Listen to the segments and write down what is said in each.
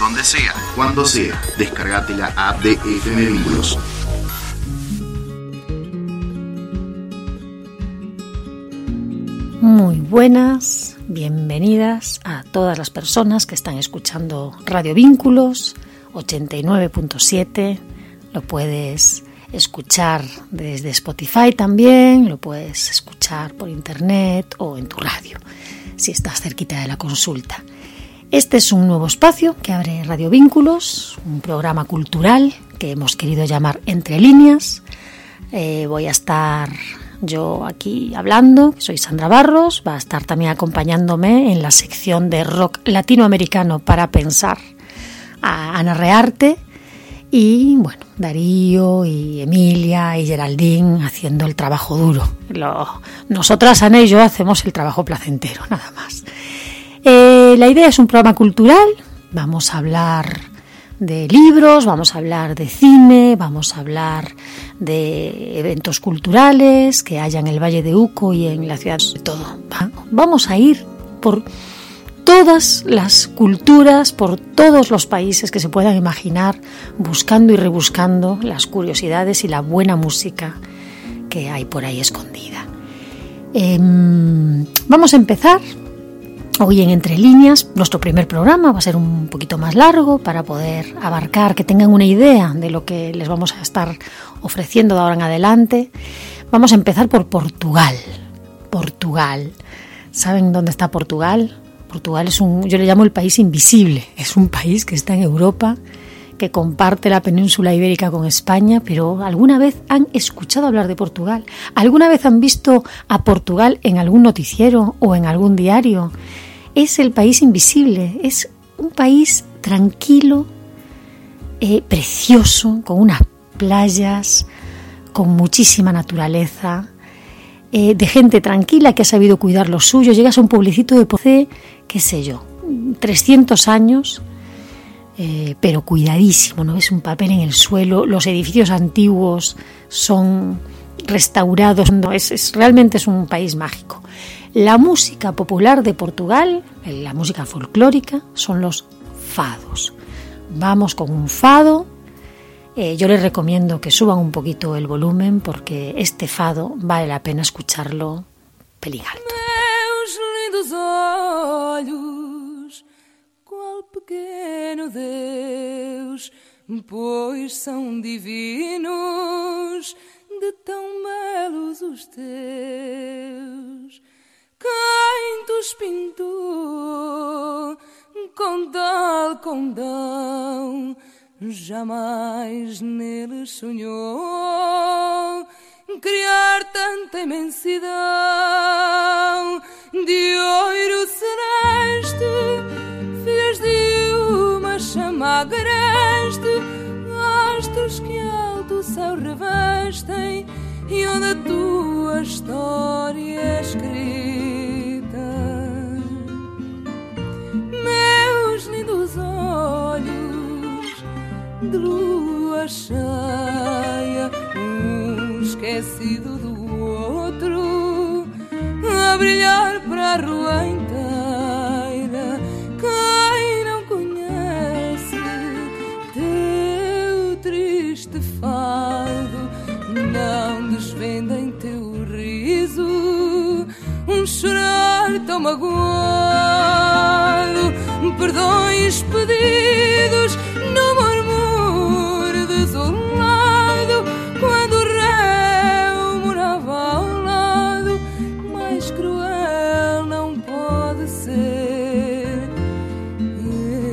donde sea, cuando sea. Descargate la app de FM Vínculos. Muy buenas, bienvenidas a todas las personas que están escuchando Radio Vínculos 89.7. Lo puedes escuchar desde Spotify también, lo puedes escuchar por internet o en tu radio, si estás cerquita de la consulta. Este es un nuevo espacio que abre Radio Vínculos, un programa cultural que hemos querido llamar Entre Líneas. Eh, voy a estar yo aquí hablando, soy Sandra Barros, va a estar también acompañándome en la sección de rock latinoamericano para pensar a Ana Rearte y bueno, Darío y Emilia y Geraldine haciendo el trabajo duro. nosotras, Ana y yo, hacemos el trabajo placentero, nada más. Eh, la idea es un programa cultural, vamos a hablar de libros, vamos a hablar de cine, vamos a hablar de eventos culturales que haya en el Valle de Uco y en la ciudad de todo. Vamos a ir por todas las culturas, por todos los países que se puedan imaginar, buscando y rebuscando las curiosidades y la buena música que hay por ahí escondida. Em, vamos a empezar Hoy en Entre Líneas, nuestro primer programa va a ser un poquito más largo para poder abarcar, que tengan una idea de lo que les vamos a estar ofreciendo de ahora en adelante. Vamos a empezar por Portugal. Portugal. ¿Saben dónde está Portugal? Portugal es un, yo le llamo el país invisible. Es un país que está en Europa, que comparte la península ibérica con España, pero ¿alguna vez han escuchado hablar de Portugal? ¿Alguna vez han visto a Portugal en algún noticiero o en algún diario? Es el país invisible, es un país tranquilo, eh, precioso, con unas playas, con muchísima naturaleza, eh, de gente tranquila que ha sabido cuidar lo suyo. Llegas a un pueblecito de Pocé, qué sé yo, 300 años, eh, pero cuidadísimo, no ves un papel en el suelo, los edificios antiguos son restaurados, no, es, realmente es un país mágico. La música popular de Portugal, la música folclórica, son los fados. Vamos con un fado. Eh, yo les recomiendo que suban un poquito el volumen porque este fado vale la pena escucharlo pelín alto. Meus lindos Deus, divinos, de belos os teus. Quem tus pintou com tal condão, jamais nele sonhou. Criar tanta imensidão de ouro celeste, fez de uma chama agreste, astros que alto céu revestem e onde a tua história é escrita. Meus lindos olhos de lua cheia, um esquecido do outro, a brilhar para a rua inteira. Tão magoado, perdões pedidos no murmúrio desolado, quando o réu morava ao lado, mais cruel não pode ser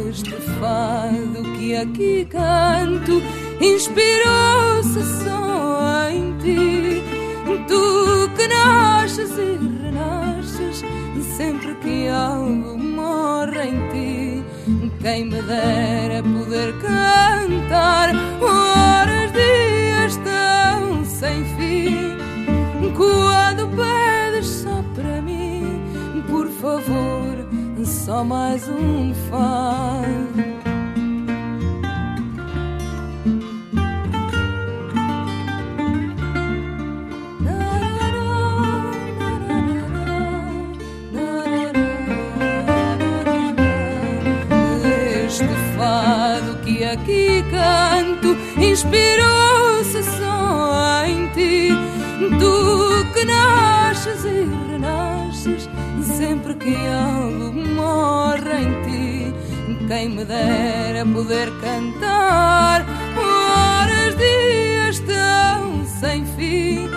este fado que aqui canto inspirou-se só em ti. Tu que nasces e sempre que algo morre em ti. Quem me dera poder cantar horas, dias tão sem fim. Quando pedes só para mim, por favor, só mais um fado. Que canto inspirou-se só em ti. Tu que nasces e renasces sempre que algo morre em ti. Quem me dera poder cantar horas, dias tão sem fim.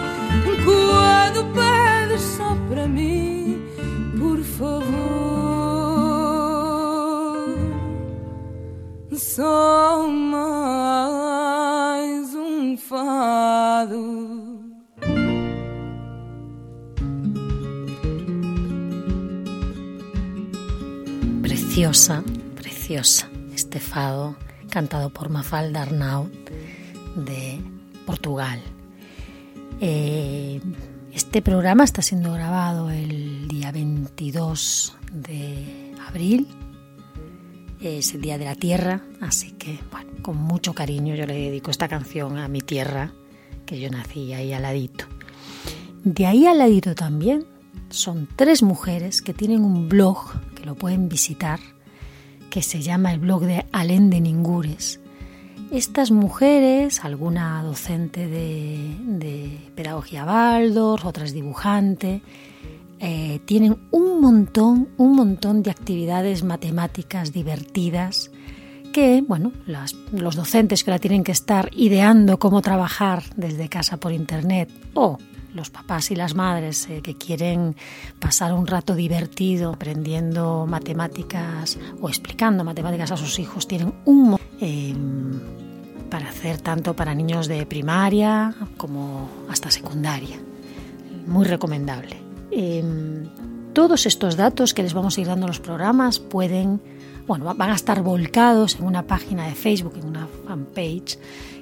Quando pedes só para mim, por favor. Só mais um fado. Preciosa, preciosa este fado cantado por Mafalda Arnaud de Portugal. Eh, este programa está siendo grabado el día 22 de abril es el Día de la Tierra, así que, bueno, con mucho cariño yo le dedico esta canción a mi tierra, que yo nací ahí al ladito. De ahí al ladito también son tres mujeres que tienen un blog que lo pueden visitar, que se llama el blog de Alén de Ningures. Estas mujeres, alguna docente de, pedagogía Baldor, otras dibujante, eh, tienen un montón, un montón de actividades matemáticas divertidas que, bueno, los docentes que la tienen que estar ideando cómo trabajar desde casa por internet o los papás y las madres eh, que quieren pasar un rato divertido aprendiendo matemáticas o explicando matemáticas a sus hijos, tienen un eh, para hacer tanto para niños de primaria como hasta secundaria. Muy recomendable. Em, todos estos datos que les vamos a ir dando en los programas pueden, bueno, van a estar volcados en una página de Facebook, en una fanpage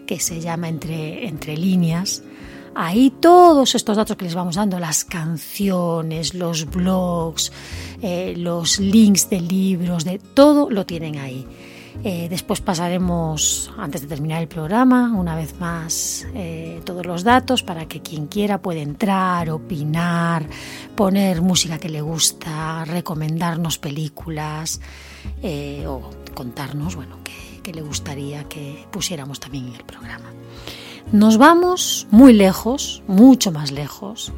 que se llama Entre, Entre Líneas. Ahí todos estos datos que les vamos dando, las canciones, los blogs, eh, los links de libros, de todo lo tienen ahí. Eh, después pasaremos, antes de terminar el programa, una vez más eh, todos los datos para que quien quiera pueda entrar, opinar, poner música que le gusta, recomendarnos películas eh, o contarnos, bueno, qué le gustaría que pusiéramos también en el programa. Nos vamos muy lejos, mucho más lejos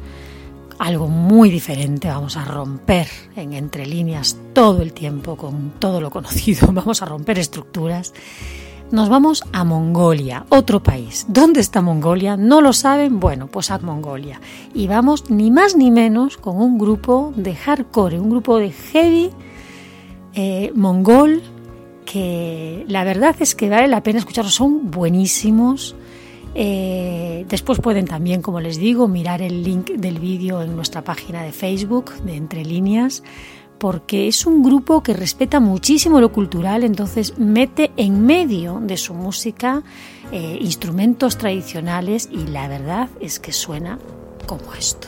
algo muy diferente, vamos a romper en entre líneas todo el tiempo con todo lo conocido, vamos a romper estructuras. Nos vamos a Mongolia, otro país. ¿Dónde está Mongolia? ¿No lo saben? Bueno, pues a Mongolia. Y vamos ni más ni menos con un grupo de hardcore, un grupo de heavy eh, mongol que la verdad es que vale la pena escucharlos, son buenísimos. Eh, después pueden también, como les digo, mirar el link del vídeo en nuestra página de Facebook de Entre Líneas, porque es un grupo que respeta muchísimo lo cultural, entonces mete en medio de su música eh, instrumentos tradicionales y la verdad es que suena como esto.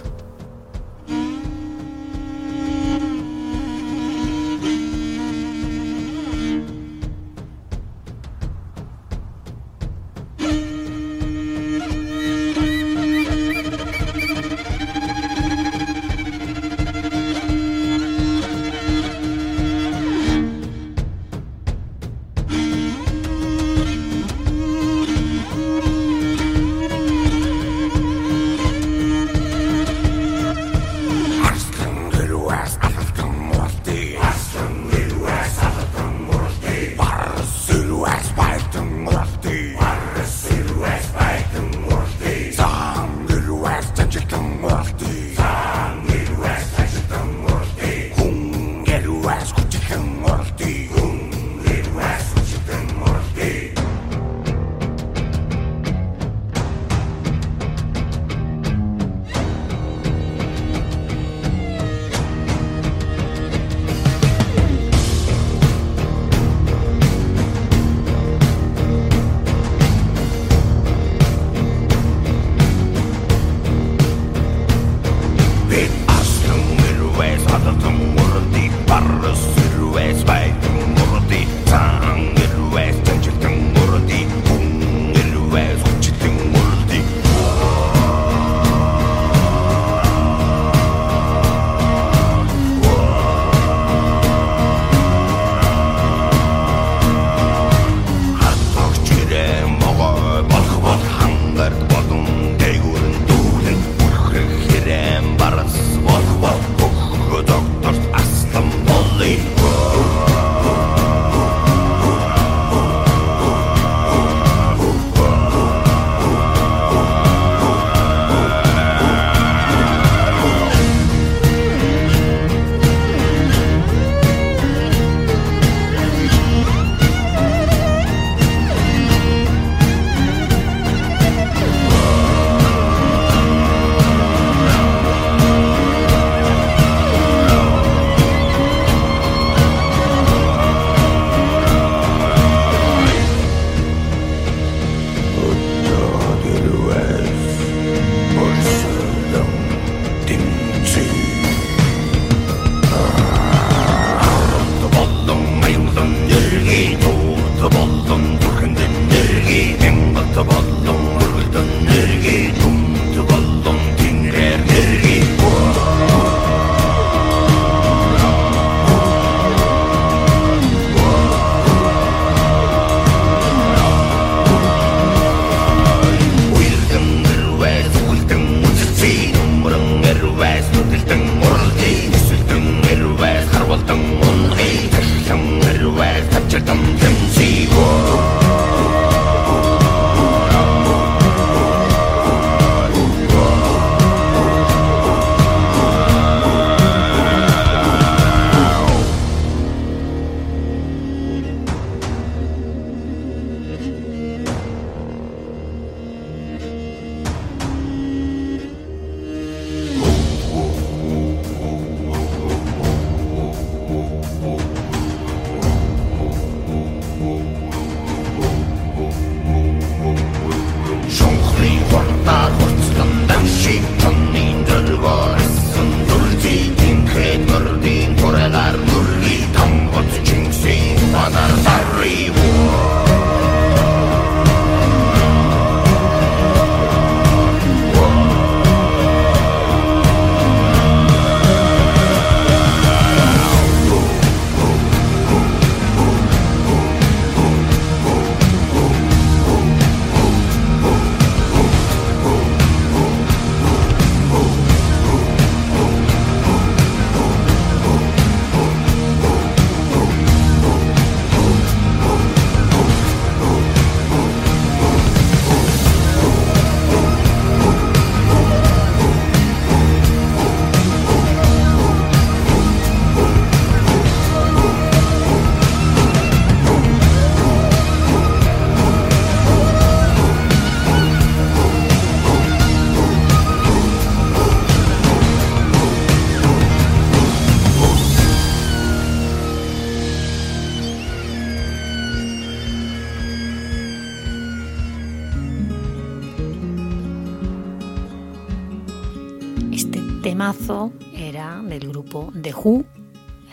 Temazo era del grupo The Who.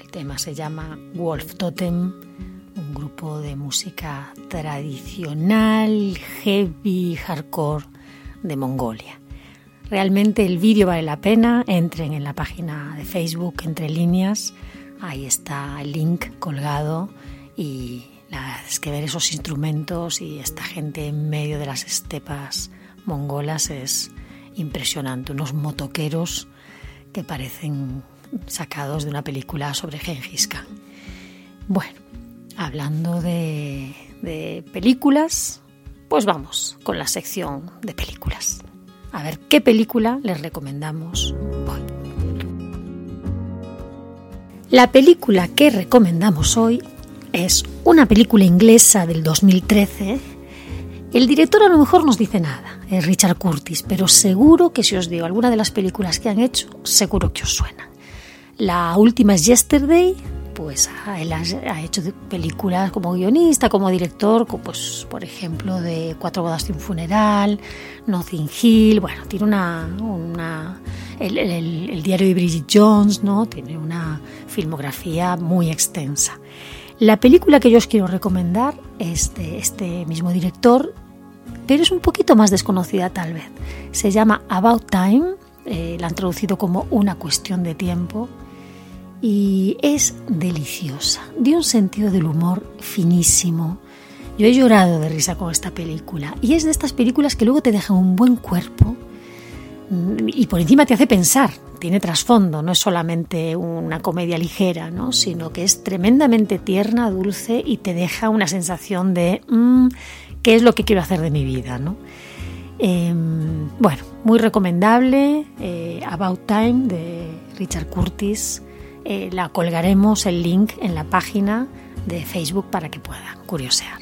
El tema se llama Wolf Totem, un grupo de música tradicional, heavy, hardcore de Mongolia. Realmente el vídeo vale la pena, entren en la página de Facebook entre líneas, ahí está el link colgado y es que ver esos instrumentos y esta gente en medio de las estepas mongolas es impresionante, unos motoqueros que parecen sacados de una película sobre Gengis Khan. Bueno, hablando de, de películas, pues vamos con la sección de películas. A ver qué película les recomendamos hoy. La película que recomendamos hoy es una película inglesa del 2013. El director a lo mejor nos dice nada, es Richard Curtis, pero seguro que si os digo alguna de las películas que han hecho, seguro que os suena. La última es Yesterday, pues él ha, hecho películas como guionista, como director, pues por ejemplo de Cuatro bodas de un funeral, Nothing Hill, bueno, tiene una, una el, el, diario de Bridget Jones, ¿no? Tiene una filmografía muy extensa. La película que yo os quiero recomendar es de este mismo director, pero es un poquito más desconocida tal vez. Se llama About Time, eh, la han traducido como Una cuestión de tiempo y es deliciosa, de un sentido del humor finísimo. Yo he llorado de risa con esta película y es de estas películas que luego te dejan un buen cuerpo y por encima te hace pensar, tiene trasfondo, no es solamente una comedia ligera, ¿no? sino que es tremendamente tierna, dulce y te deja una sensación de mm, qué es lo que quiero hacer de mi vida. ¿no? Em, bueno, muy recomendable, eh, About Time de Richard Curtis eh, la colgaremos el link en la página de Facebook para que puedan curiosear.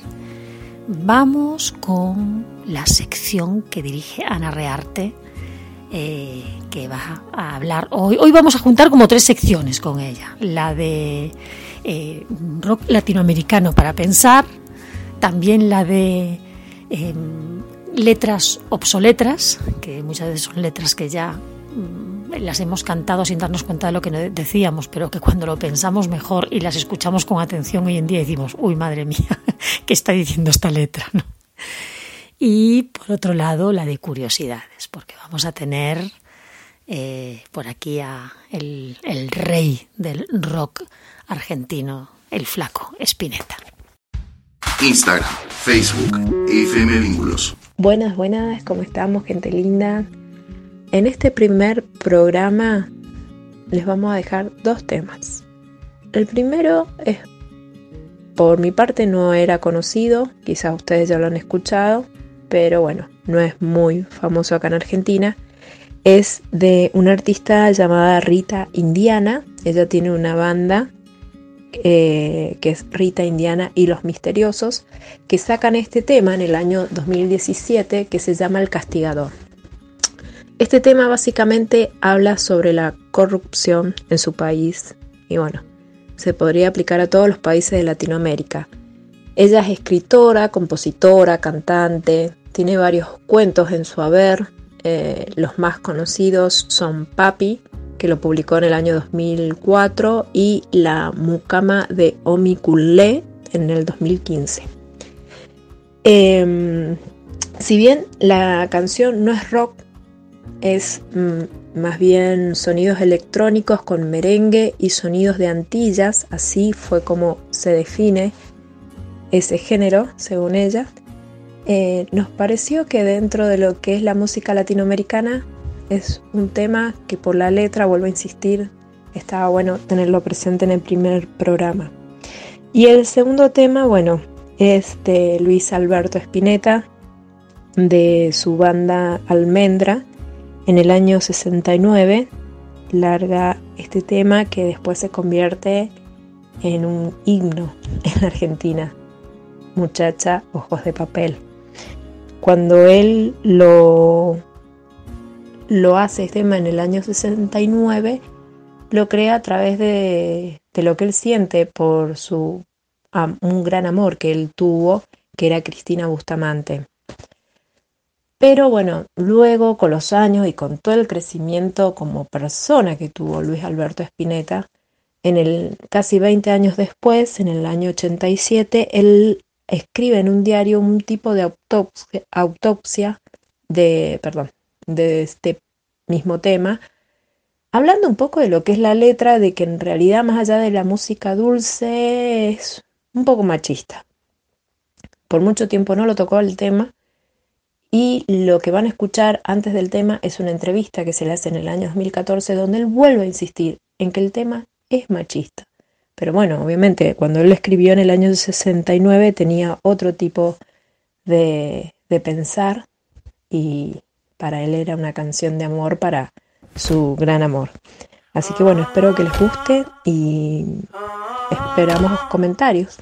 Vamos con la sección que dirige Ana Rearte, eh, que va a hablar hoy. Hoy vamos a juntar como tres secciones con ella. La de eh, rock latinoamericano para pensar, también la de letras obsoletas, que muchas veces son letras que ya mm, las hemos cantado sin darnos cuenta de lo que decíamos, pero que cuando lo pensamos mejor y las escuchamos con atención hoy en día decimos, uy, madre mía, ¿qué está diciendo esta letra? Y por otro lado, la de curiosidades, porque vamos a tener eh, por aquí a el, el rey del rock argentino, el flaco Spinetta. Instagram, Facebook, FM Vínculos. Buenas, buenas, ¿cómo estamos, gente linda? En este primer programa les vamos a dejar dos temas. El primero es, por mi parte no era conocido, quizás ustedes ya lo han escuchado, pero bueno, no es muy famoso acá en Argentina. Es de una artista llamada Rita Indiana. Ella tiene una banda eh, que es Rita Indiana y los Misteriosos, que sacan este tema en el año 2017 que se llama El Castigador. Este tema básicamente habla sobre la corrupción en su país y bueno, se podría aplicar a todos los países de Latinoamérica. Ella es escritora, compositora, cantante, tiene varios cuentos en su haber. Eh, los más conocidos son Papi, que lo publicó en el año 2004, y La Mucama de Omiculé en el 2015. Em, si bien la canción no es rock, es mm, más bien sonidos electrónicos con merengue y sonidos de Antillas, así fue como se define ese género, según ella. Eh, nos pareció que dentro de lo que es la música latinoamericana es un tema que por la letra, vuelvo a insistir, estaba bueno tenerlo presente en el primer programa. Y el segundo tema, bueno, es de Luis Alberto Spinetta, de su banda Almendra, en el año 69 larga este tema que después se convierte en un himno en Argentina, Muchacha Ojos de Papel. Cuando él lo, lo hace este tema en el año 69, lo crea a través de, de lo que él siente por su un gran amor que él tuvo, que era Cristina Bustamante. Pero bueno, luego con los años y con todo el crecimiento como persona que tuvo Luis Alberto Spinetta, en el casi 20 años después, en el año 87, él escribe en un diario un tipo de autopsia, de, perdón, de este mismo tema, hablando un poco de lo que es la letra, de que en realidad más allá de la música dulce es un poco machista. Por mucho tiempo no lo tocó el tema y lo que van a escuchar antes del tema es una entrevista que se le hace en el año 2014 donde él vuelve a insistir en que el tema es machista. Pero bueno, obviamente cuando él lo escribió en el año 69 tenía otro tipo de, de pensar y para él era una canción de amor para su gran amor. Así que bueno, espero que les guste y esperamos comentarios.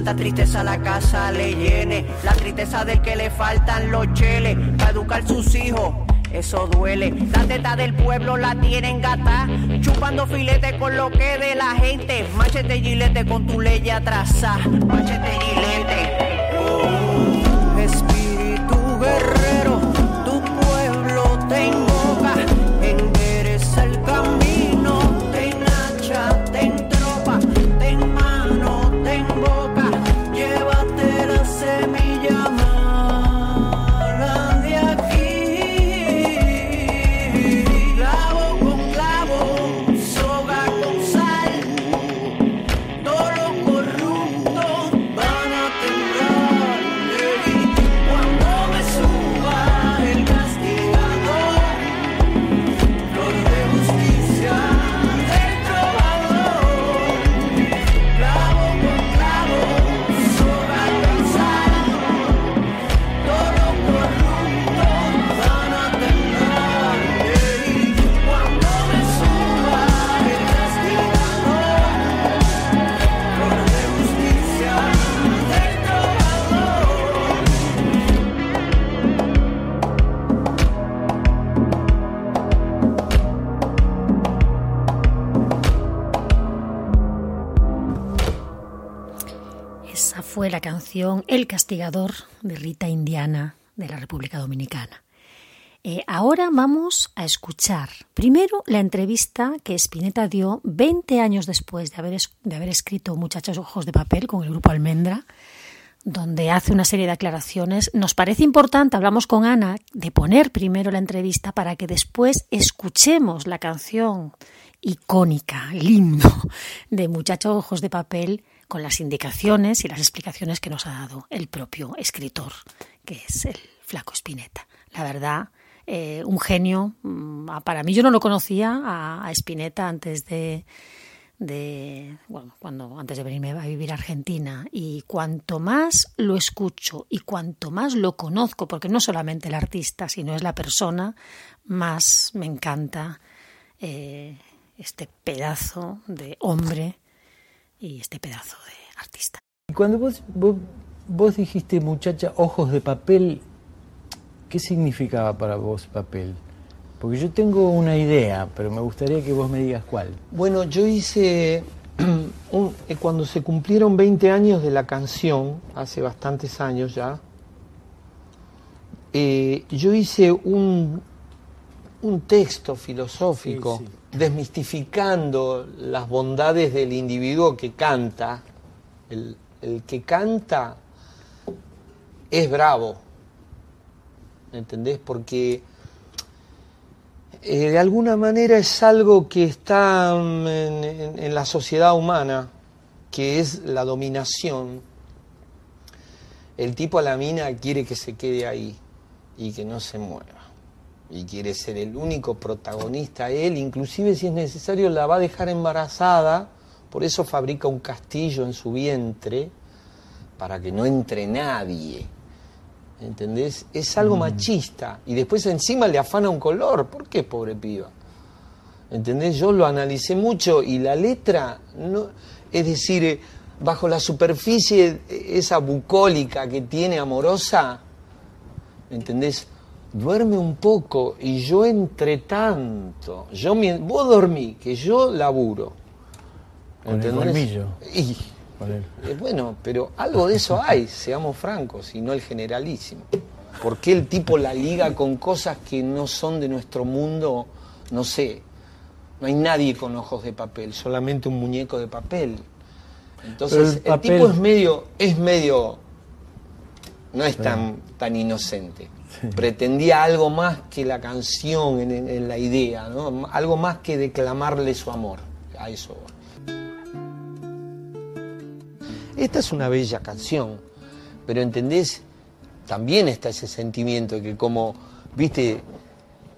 Santa tristeza la casa le llene, la tristeza del que le faltan los cheles para educar sus hijos. Eso duele, la teta del pueblo la tienen gata, chupando filete con lo que de la gente. Machete gilete con tu ley atrasada, machete gilete. El castigador de Rita Indiana de la República Dominicana. Eh, ahora vamos a escuchar primero la entrevista que Spinetta dio 20 años después de haber, de haber escrito Muchachos Ojos de Papel con el grupo Almendra, donde hace una serie de aclaraciones. Nos parece importante, hablamos con Ana, de poner primero la entrevista para que después escuchemos la canción icónica, el himno de Muchachos Ojos de Papel con las indicaciones y las explicaciones que nos ha dado el propio escritor, que es el flaco Spinetta. La verdad, eh, un genio. Mm, para mí yo no lo conocía a, Spinetta antes de, bueno, cuando antes de venirme a vivir a Argentina y cuanto más lo escucho y cuanto más lo conozco, porque no solamente el artista, sino es la persona, más me encanta eh, este pedazo de hombre y este pedazo de artista. Cuando vos, vos, vos dijiste, muchacha, ojos de papel, ¿qué significaba para vos papel? Porque yo tengo una idea, pero me gustaría que vos me digas cuál. Bueno, yo hice, un- eh, cuando se cumplieron 20 años de la canción, hace bastantes años ya, eh, yo hice un, un texto filosófico Sí, desmistificando las bondades del individuo que canta. El, el que canta es bravo, ¿entendés? Porque eh, de alguna manera es algo que está mm, en, en- en la sociedad humana, que es la dominación. El tipo a la mina quiere que se quede ahí y que no se mueva. Y quiere ser el único protagonista él, inclusive si es necesario la va a dejar embarazada, por eso fabrica un castillo en su vientre, para que no entre nadie. ¿Entendés? Es algo machista. Y después encima le afana un color. ¿Por qué, pobre piba? ¿Entendés? Yo lo analicé mucho y la letra, no, es decir, eh, bajo la superficie, eh, esa bucólica que tiene amorosa, ¿entendés? Duerme un poco y yo entre tanto, yo, vos dormí, que yo laburo. Colmillo. Y, eh, bueno, pero algo de eso hay, seamos francos, y no el generalísimo. ¿Por qué el tipo la liga con cosas que no son de nuestro mundo? No sé. No hay nadie con ojos de papel, solamente un muñeco de papel. Entonces, el el, papel- tipo es medio, es medio, no es tan, tan inocente. Pretendía algo más que la canción en, la idea. Algo más que declamarle su amor. A eso. Esta es una bella canción, pero ¿entendés? También está ese sentimiento que como, viste,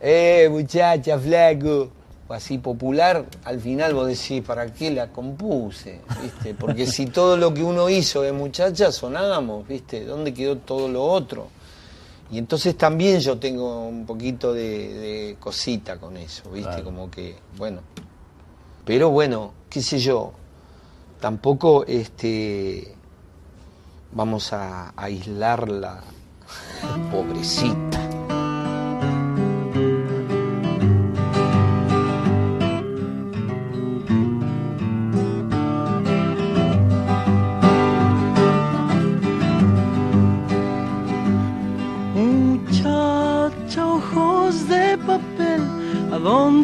eh, muchacha, flaco, o así popular, al final vos decís, ¿para qué la compuse? ¿Viste? Porque si todo lo que uno hizo de muchacha sonamos, ¿viste? ¿Dónde quedó todo lo otro? Y entonces también yo tengo un poquito de, de cosita con eso, ¿viste? Claro. Como que, bueno. Pero bueno, qué sé yo, tampoco este vamos a, a aislarla pobrecita.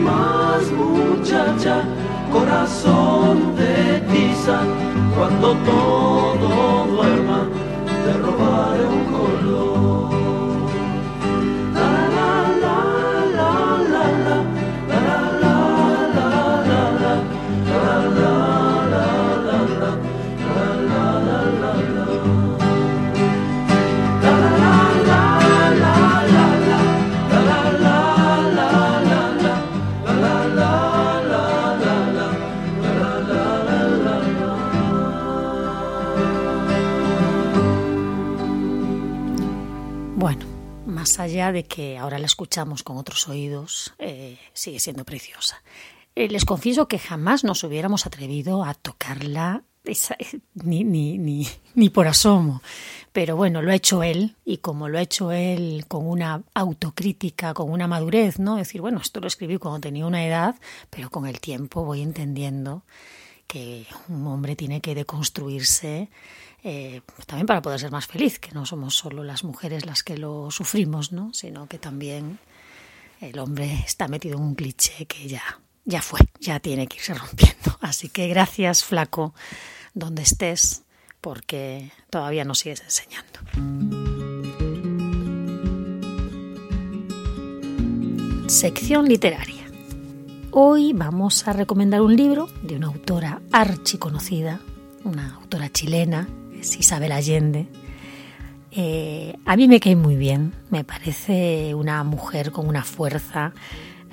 más, muchacha, corazón de tiza, cuando todo duerma te robaré un color. Allá de que ahora la escuchamos con otros oídos, eh, sigue siendo preciosa. Eh, les confieso que jamás nos hubiéramos atrevido a tocarla eh, ni, ni, ni, ni por asomo. Pero bueno, lo ha hecho él y como lo ha hecho él con una autocrítica, con una madurez, ¿no? Es decir, bueno, esto lo escribí cuando tenía una edad, pero con el tiempo voy entendiendo que un hombre tiene que deconstruirse eh, también para poder ser más feliz, que no somos solo las mujeres las que lo sufrimos, ¿no? sino que también el hombre está metido en un cliché que ya, ya fue, ya tiene que irse rompiendo. Así que gracias, flaco, donde estés, porque todavía nos sigues enseñando. Sección literaria. Hoy vamos a recomendar un libro de una autora archiconocida, una autora chilena, Isabel Allende. Eh, a mí me cae muy bien, me parece una mujer con una fuerza.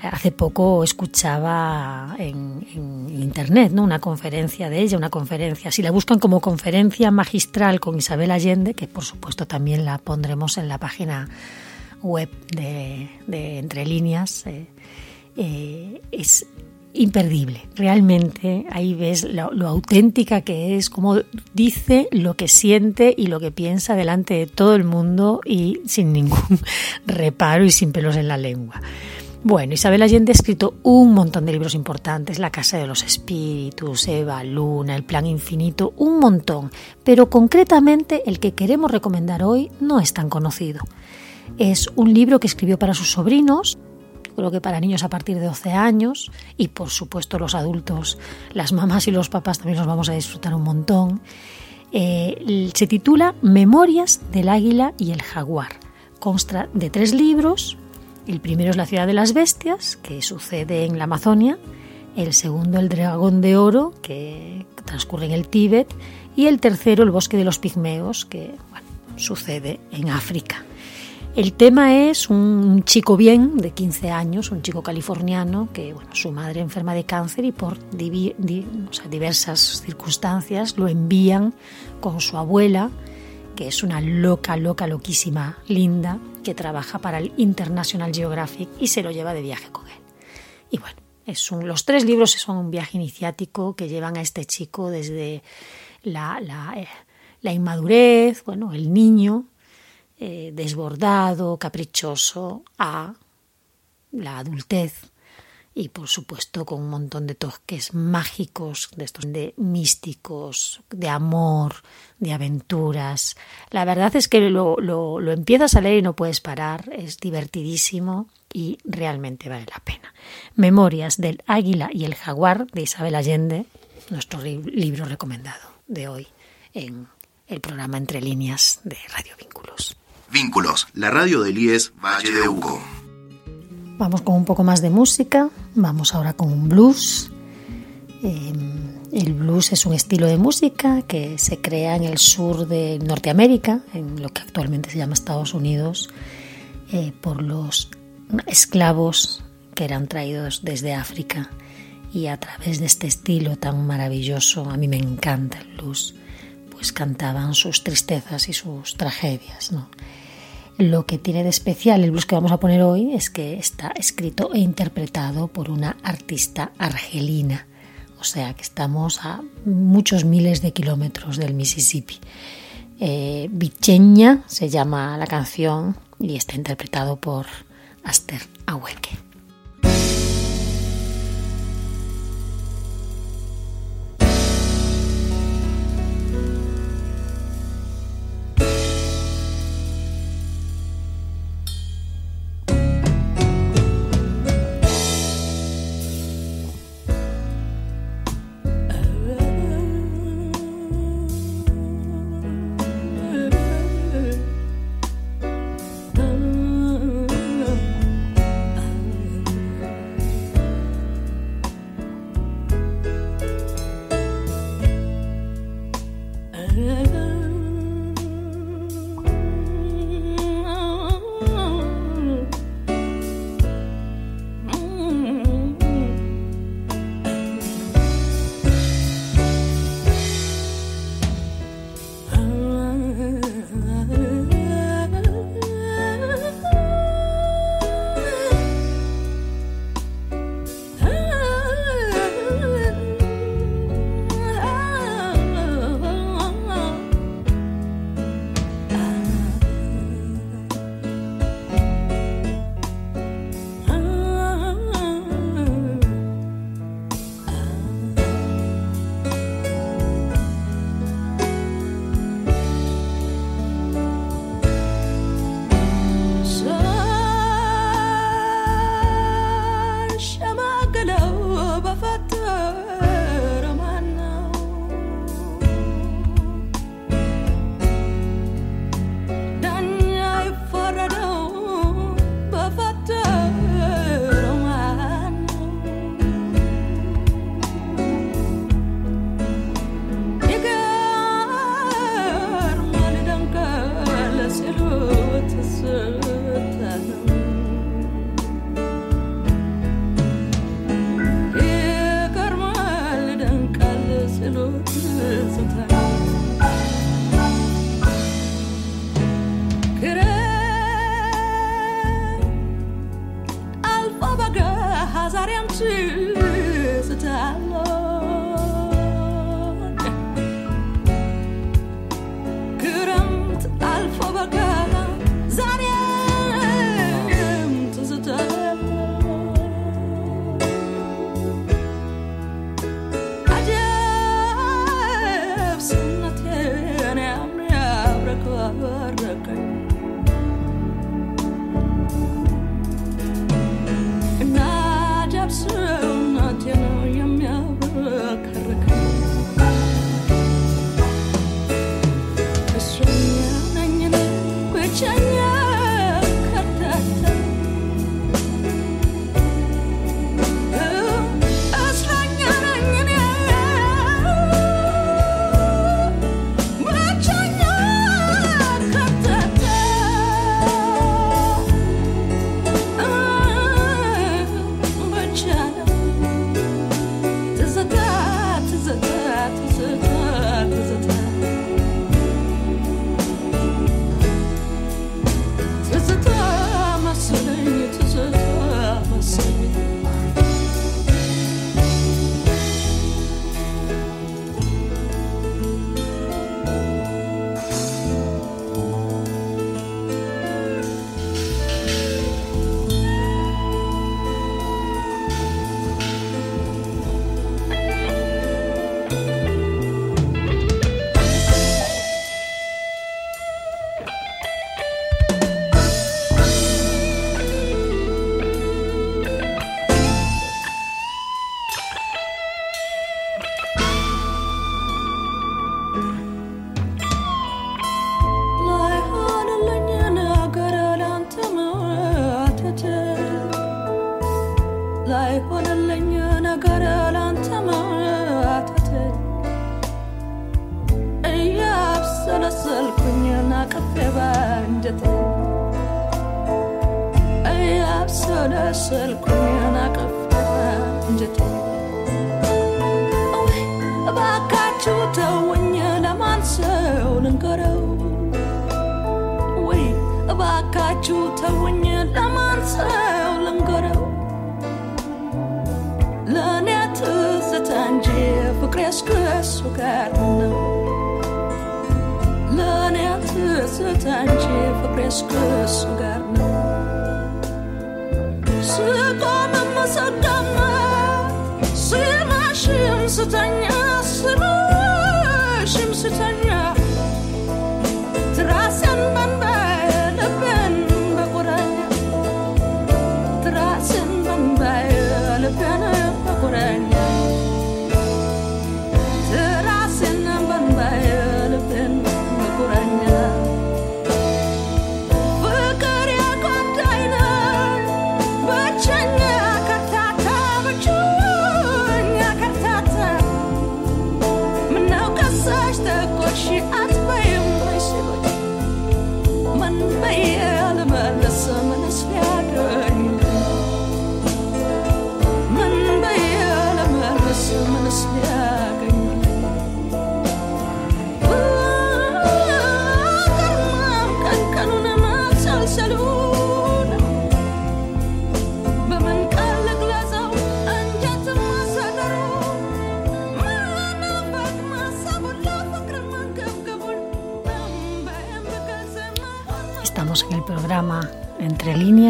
Hace poco escuchaba en, internet ¿no? una conferencia de ella, una conferencia, si la buscan como conferencia magistral con Isabel Allende, que por supuesto también la pondremos en la página web de, Entre Líneas, eh, eh, es imperdible. Realmente ahí ves lo, auténtica que es, como dice lo que siente y lo que piensa delante de todo el mundo y sin ningún reparo y sin pelos en la lengua. Bueno, Isabel Allende ha escrito un montón de libros importantes, La Casa de los Espíritus, Eva Luna, El Plan Infinito, un montón, pero concretamente el que queremos recomendar hoy no es tan conocido. Es un libro que escribió para sus sobrinos, creo que para niños a partir de 12 años y por supuesto los adultos, las mamás y los papás también los vamos a disfrutar un montón. Eh, se titula Memorias del Águila y el Jaguar. Consta de tres libros. El primero es La ciudad de las bestias, que sucede en la Amazonia. El segundo, El dragón de oro, que transcurre en el Tíbet. Y el tercero, El bosque de los pigmeos, que sucede en África. El tema es un chico bien de 15 años, un chico californiano que bueno, su madre enferma de cáncer y por diversas circunstancias lo envían con su abuela, que es una loca, loca, loquísima, linda, que trabaja para el International Geographic y se lo lleva de viaje con él. Y bueno, los tres libros son un viaje iniciático que llevan a este chico desde la, la, eh, la inmadurez, bueno, el niño, eh, desbordado, caprichoso, a la adultez y por supuesto con un montón de toques mágicos, de estos de místicos, de amor, de aventuras. La verdad es que lo, lo, lo empiezas a leer y no puedes parar, es divertidísimo y realmente vale la pena. Memorias del Águila y el Jaguar de Isabel Allende, nuestro libro recomendado de hoy en el programa Entre Líneas de Radio Vínculos. Vínculos, la radio del IES Valle de Uco. Vamos con un poco más de música, vamos ahora con un blues. Eh, el blues es un estilo de música que se crea en el sur de Norteamérica, en lo que actualmente se llama Estados Unidos, eh, por los esclavos que eran traídos desde África. Y a través de este estilo tan maravilloso, a mí me encanta el blues, pues cantaban sus tristezas y sus tragedias, ¿no? Lo que tiene de especial el blues que vamos a poner hoy es que está escrito e interpretado por una artista argelina, o sea que estamos a muchos miles de kilómetros del Mississippi. Eh, Bicheña se llama la canción y está interpretado por Aster Aweke.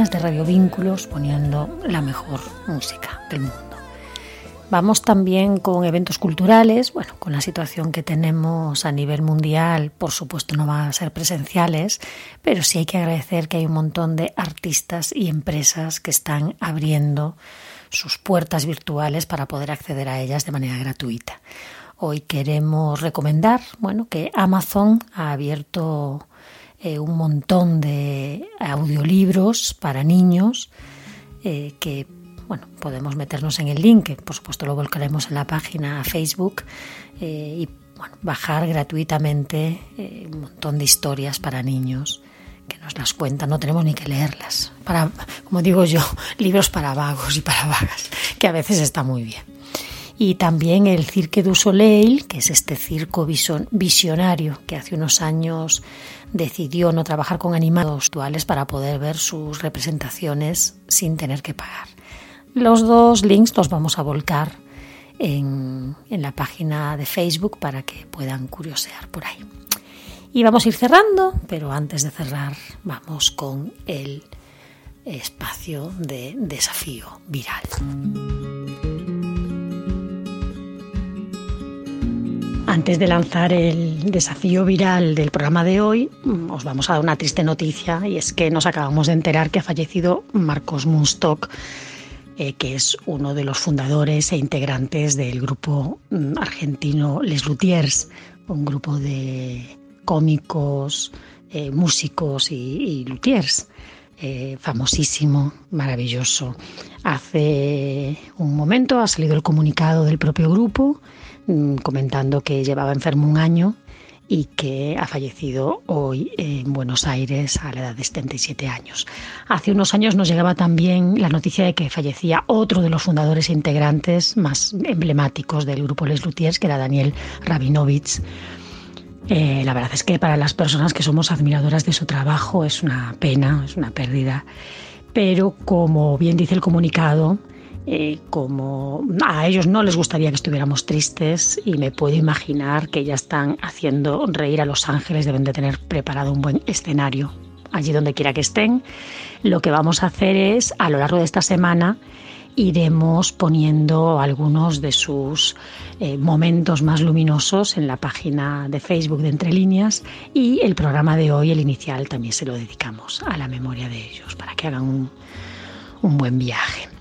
Líneas de Radio Vínculos poniendo la mejor música del mundo. Vamos también con eventos culturales, bueno, con la situación que tenemos a nivel mundial, por supuesto no van a ser presenciales, pero sí hay que agradecer que hay un montón de artistas y empresas que están abriendo sus puertas virtuales para poder acceder a ellas de manera gratuita. Hoy queremos recomendar, bueno, que Amazon ha abierto eh, un montón de audiolibros para niños eh, que bueno, podemos meternos en el link, que por supuesto lo volcaremos en la página Facebook eh, y bueno, bajar gratuitamente un montón de historias para niños que nos las cuentan, no tenemos ni que leerlas. Para, como digo yo, libros para vagos y para vagas, que a veces está muy bien. Y también el Cirque du Soleil, que es este circo visionario que hace unos años decidió no trabajar con animados actuales para poder ver sus representaciones sin tener que pagar. Los dos links los vamos a volcar en la página de Facebook para que puedan curiosear por ahí. Y vamos a ir cerrando, pero antes de cerrar vamos con el espacio de desafío viral. Antes de lanzar el desafío viral del programa de hoy, mm, os vamos a dar una triste noticia y es que nos acabamos de enterar que ha fallecido Marcos Munstock, eh, que es uno de los fundadores e integrantes del grupo mm, argentino Les Luthiers, un grupo de cómicos, eh, músicos y, y luthiers. eh, famosísimo, maravilloso. Hace un momento ha salido el comunicado del propio grupo comentando que llevaba enfermo un año y que ha fallecido hoy en Buenos Aires a la edad de 77 años. Hace unos años nos llegaba también la noticia de que fallecía otro de los fundadores e integrantes más emblemáticos del grupo Les Luthiers, que era Daniel Rabinovich. Eh, la verdad es que para las personas que somos admiradoras de su trabajo es una pena, es una pérdida. Pero como bien dice el comunicado, eh, como a ellos no les gustaría que estuviéramos tristes y me puedo imaginar que ya están haciendo reír a los ángeles, deben de tener preparado un buen escenario allí donde quiera que estén. Lo que vamos a hacer es, a lo largo de esta semana, iremos poniendo algunos de sus eh, momentos más luminosos en la página de Facebook de Entre Líneas y el programa de hoy, el inicial, también se lo dedicamos a la memoria de ellos para que hagan un, un buen viaje.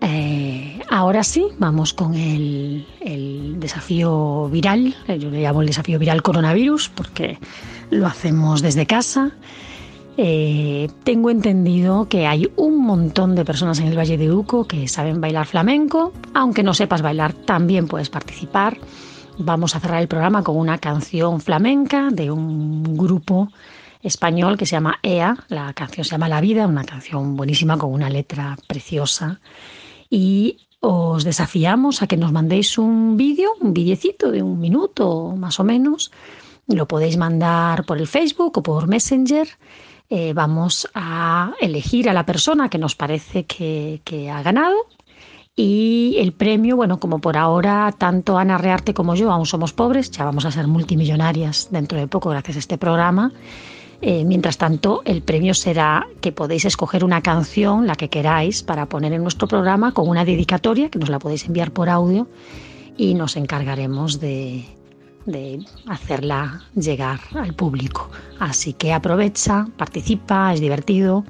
Eh, ahora sí, vamos con el, desafío viral. Yo le llamo el desafío viral coronavirus porque lo hacemos desde casa. Eh, tengo entendido que hay un montón de personas en el Valle de Uco que saben bailar flamenco. Aunque no sepas bailar, también puedes participar. Vamos a cerrar el programa con una canción flamenca de un grupo español que se llama EA, la canción se llama La Vida, una canción buenísima con una letra preciosa. Y os desafiamos a que nos mandéis un vídeo, un villecito de un minuto más o menos. Lo podéis mandar por el Facebook o por Messenger. Eh, vamos a elegir a la persona que nos parece que ha ganado y el premio, bueno, como por ahora tanto Ana Rearte como yo aún somos pobres, ya vamos a ser multimillonarias dentro de poco gracias a este programa. Eh, mientras tanto, el premio será que podéis escoger una canción, la que queráis, para poner en nuestro programa con una dedicatoria, que nos la podéis enviar por audio y nos encargaremos de, hacerla llegar al público. Así que aprovecha, participa, es divertido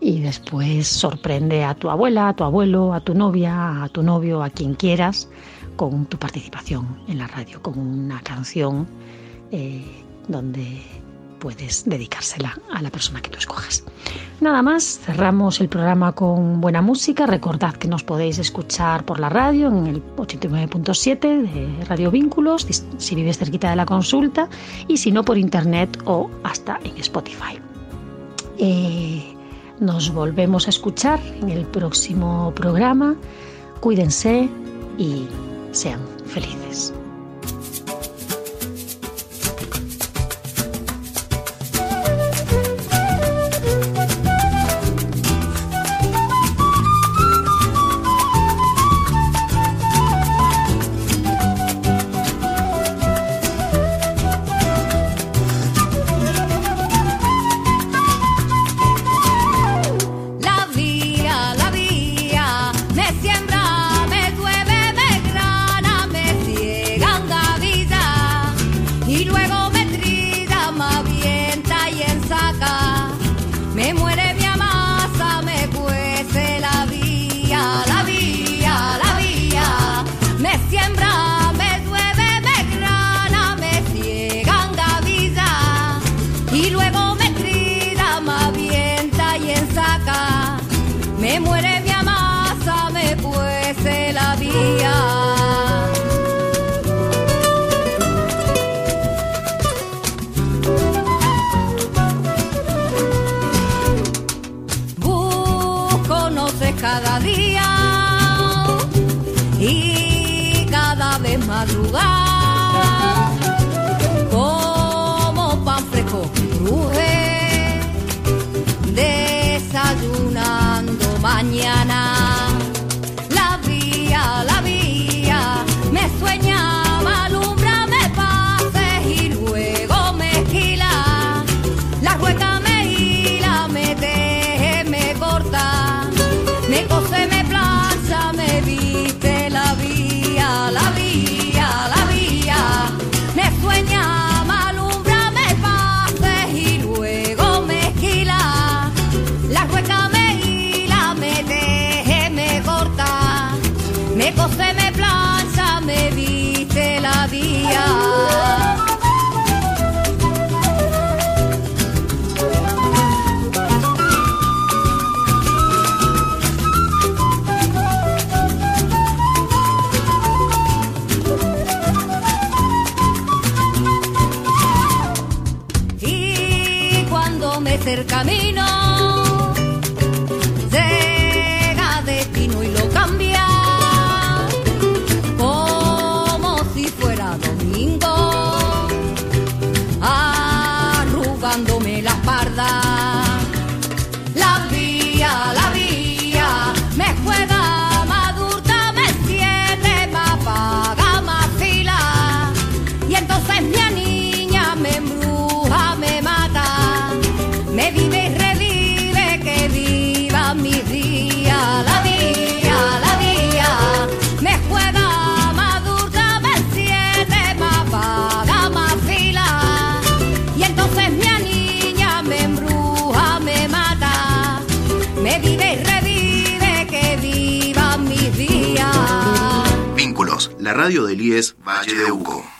y después sorprende a tu abuela, a tu abuelo, a tu novia, a tu novio, a quien quieras, con tu participación en la radio, con una canción eh, donde puedes dedicársela a la persona que tú escojas. Nada más, cerramos el programa con buena música. Recordad que nos podéis escuchar por la radio en el 89.7 de Radio Vínculos, si vives cerquita de la consulta, y si no por internet o hasta en Spotify. Eh, nos volvemos a escuchar en el próximo programa. Cuídense y sean felices. Camino radio del IES Valle de Uco.